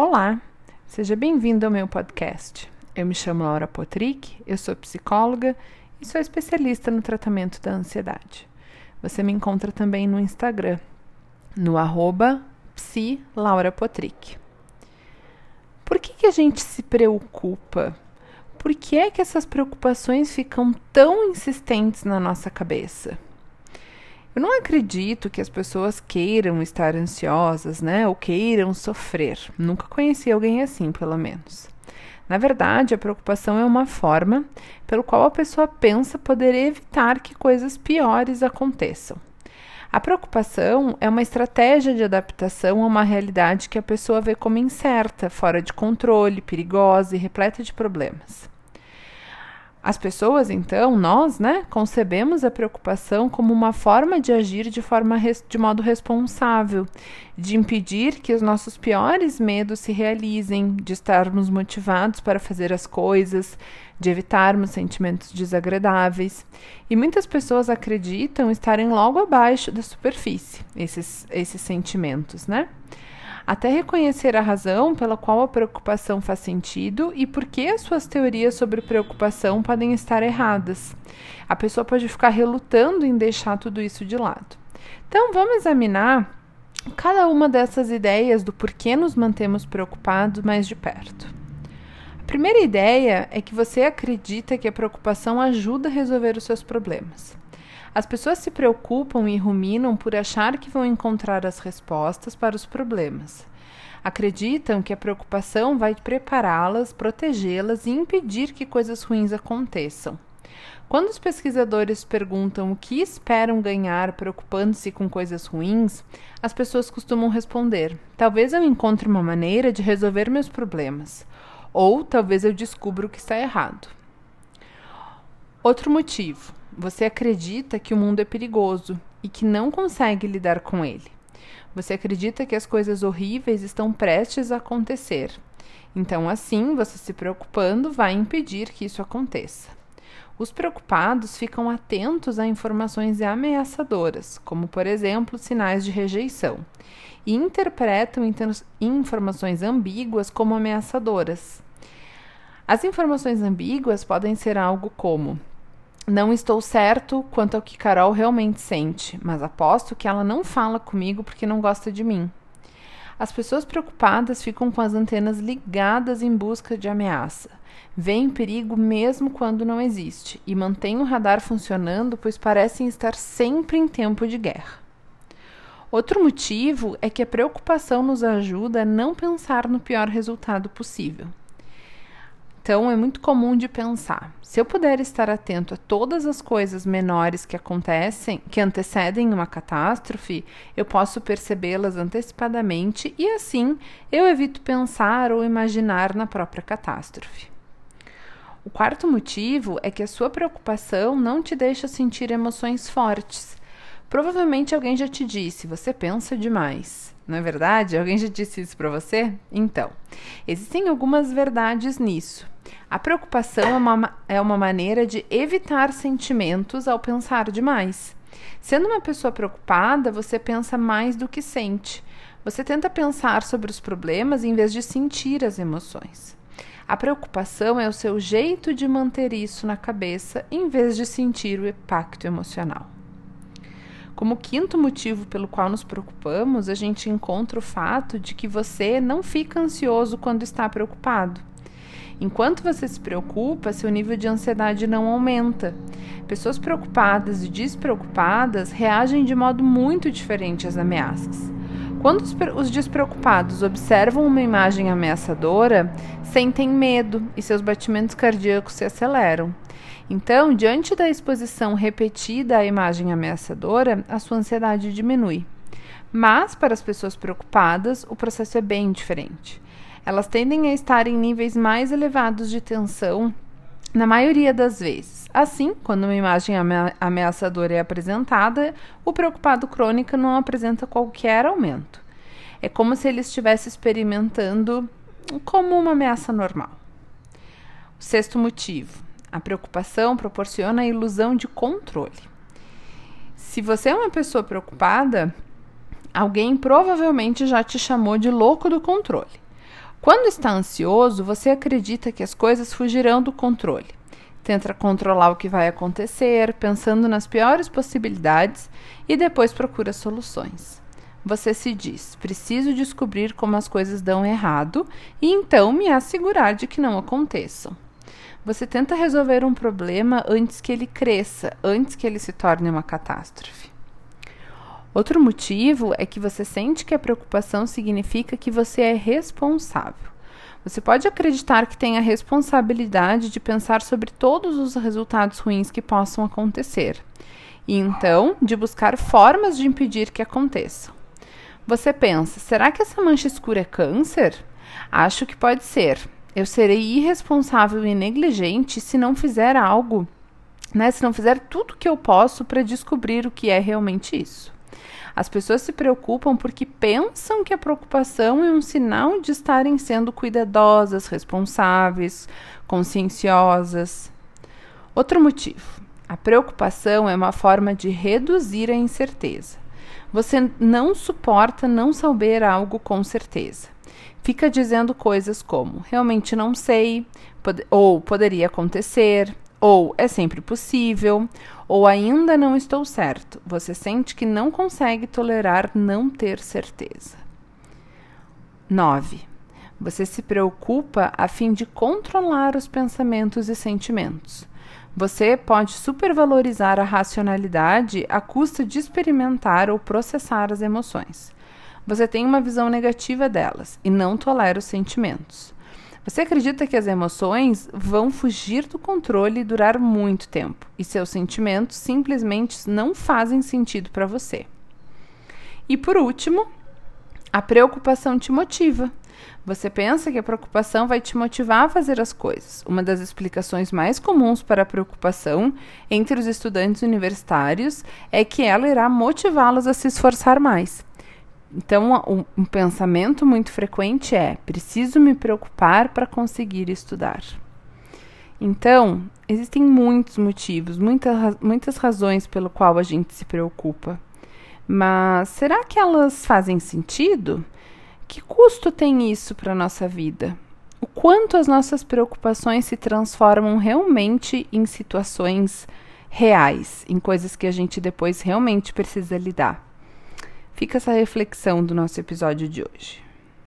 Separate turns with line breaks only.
Olá, seja bem-vindo ao meu podcast. Eu me chamo Laura Potrick, eu sou psicóloga e sou especialista no tratamento da ansiedade. Você me encontra também no Instagram, no arroba psilaurapotrick. Por que, que a gente se preocupa? Por que é que essas preocupações ficam tão insistentes na nossa cabeça? Eu não acredito que as pessoas queiram estar ansiosas, né? Ou queiram sofrer. Nunca conheci alguém assim, pelo menos. Na verdade, a preocupação é uma forma pelo qual a pessoa pensa poder evitar que coisas piores aconteçam. A preocupação é uma estratégia de adaptação a uma realidade que a pessoa vê como incerta, fora de controle, perigosa e repleta de problemas. As pessoas, então, nós, né, concebemos a preocupação como uma forma de agir de forma de modo responsável, de impedir que os nossos piores medos se realizem, de estarmos motivados para fazer as coisas, de evitarmos sentimentos desagradáveis. E muitas pessoas acreditam estarem logo abaixo da superfície esses, esses sentimentos, né? Até reconhecer a razão pela qual a preocupação faz sentido e por que as suas teorias sobre preocupação podem estar erradas. A pessoa pode ficar relutando em deixar tudo isso de lado. Então, vamos examinar cada uma dessas ideias do porquê nos mantemos preocupados mais de perto. A primeira ideia é que você acredita que a preocupação ajuda a resolver os seus problemas. As pessoas se preocupam e ruminam por achar que vão encontrar as respostas para os problemas. Acreditam que a preocupação vai prepará-las, protegê-las e impedir que coisas ruins aconteçam. Quando os pesquisadores perguntam o que esperam ganhar preocupando-se com coisas ruins, as pessoas costumam responder: talvez eu encontre uma maneira de resolver meus problemas, ou talvez eu descubra o que está errado. Outro motivo: você acredita que o mundo é perigoso e que não consegue lidar com ele. Você acredita que as coisas horríveis estão prestes a acontecer. Então, assim, você se preocupando vai impedir que isso aconteça. Os preocupados ficam atentos a informações ameaçadoras, como, por exemplo, sinais de rejeição, e interpretam informações ambíguas como ameaçadoras. As informações ambíguas podem ser algo como: não estou certo quanto ao que Carol realmente sente, mas aposto que ela não fala comigo porque não gosta de mim. As pessoas preocupadas ficam com as antenas ligadas em busca de ameaça. Veem perigo mesmo quando não existe e mantêm o radar funcionando, pois parecem estar sempre em tempo de guerra. Outro motivo é que a preocupação nos ajuda a não pensar no pior resultado possível. Então é muito comum de pensar: se eu puder estar atento a todas as coisas menores que acontecem, que antecedem uma catástrofe, eu posso percebê-las antecipadamente e assim eu evito pensar ou imaginar na própria catástrofe. O quarto motivo é que a sua preocupação não te deixa sentir emoções fortes. Provavelmente alguém já te disse: você pensa demais. Não é verdade? Alguém já disse isso para você? Então, existem algumas verdades nisso. A preocupação é uma, é uma maneira de evitar sentimentos ao pensar demais. Sendo uma pessoa preocupada, você pensa mais do que sente. Você tenta pensar sobre os problemas em vez de sentir as emoções. A preocupação é o seu jeito de manter isso na cabeça em vez de sentir o impacto emocional. Como quinto motivo pelo qual nos preocupamos, a gente encontra o fato de que você não fica ansioso quando está preocupado. Enquanto você se preocupa, seu nível de ansiedade não aumenta. Pessoas preocupadas e despreocupadas reagem de modo muito diferente às ameaças. Quando os despreocupados observam uma imagem ameaçadora, sentem medo e seus batimentos cardíacos se aceleram. Então, diante da exposição repetida à imagem ameaçadora, a sua ansiedade diminui. Mas, para as pessoas preocupadas, o processo é bem diferente elas tendem a estar em níveis mais elevados de tensão na maioria das vezes. Assim, quando uma imagem ameaçadora é apresentada, o preocupado crônico não apresenta qualquer aumento. É como se ele estivesse experimentando como uma ameaça normal. O sexto motivo: a preocupação proporciona a ilusão de controle. Se você é uma pessoa preocupada, alguém provavelmente já te chamou de louco do controle. Quando está ansioso, você acredita que as coisas fugirão do controle. Tenta controlar o que vai acontecer, pensando nas piores possibilidades e depois procura soluções. Você se diz: preciso descobrir como as coisas dão errado e então me assegurar de que não aconteçam. Você tenta resolver um problema antes que ele cresça, antes que ele se torne uma catástrofe. Outro motivo é que você sente que a preocupação significa que você é responsável. Você pode acreditar que tem a responsabilidade de pensar sobre todos os resultados ruins que possam acontecer, e então de buscar formas de impedir que aconteçam. Você pensa: será que essa mancha escura é câncer? Acho que pode ser. Eu serei irresponsável e negligente se não fizer algo, né? Se não fizer tudo que eu posso para descobrir o que é realmente isso. As pessoas se preocupam porque pensam que a preocupação é um sinal de estarem sendo cuidadosas, responsáveis, conscienciosas. Outro motivo: a preocupação é uma forma de reduzir a incerteza. Você não suporta não saber algo com certeza. Fica dizendo coisas como realmente não sei, pod ou poderia acontecer, ou é sempre possível, ou ainda não estou certo. Você sente que não consegue tolerar não ter certeza. 9. Você se preocupa a fim de controlar os pensamentos e sentimentos. Você pode supervalorizar a racionalidade à custa de experimentar ou processar as emoções. Você tem uma visão negativa delas e não tolera os sentimentos. Você acredita que as emoções vão fugir do controle e durar muito tempo, e seus sentimentos simplesmente não fazem sentido para você. E por último, a preocupação te motiva. Você pensa que a preocupação vai te motivar a fazer as coisas. Uma das explicações mais comuns para a preocupação entre os estudantes universitários é que ela irá motivá-los a se esforçar mais. Então, um, um pensamento muito frequente é: preciso me preocupar para conseguir estudar. Então, existem muitos motivos, muita, muitas razões pelo qual a gente se preocupa. Mas será que elas fazem sentido? Que custo tem isso para a nossa vida? O quanto as nossas preocupações se transformam realmente em situações reais, em coisas que a gente depois realmente precisa lidar? Fica essa reflexão do nosso episódio de hoje.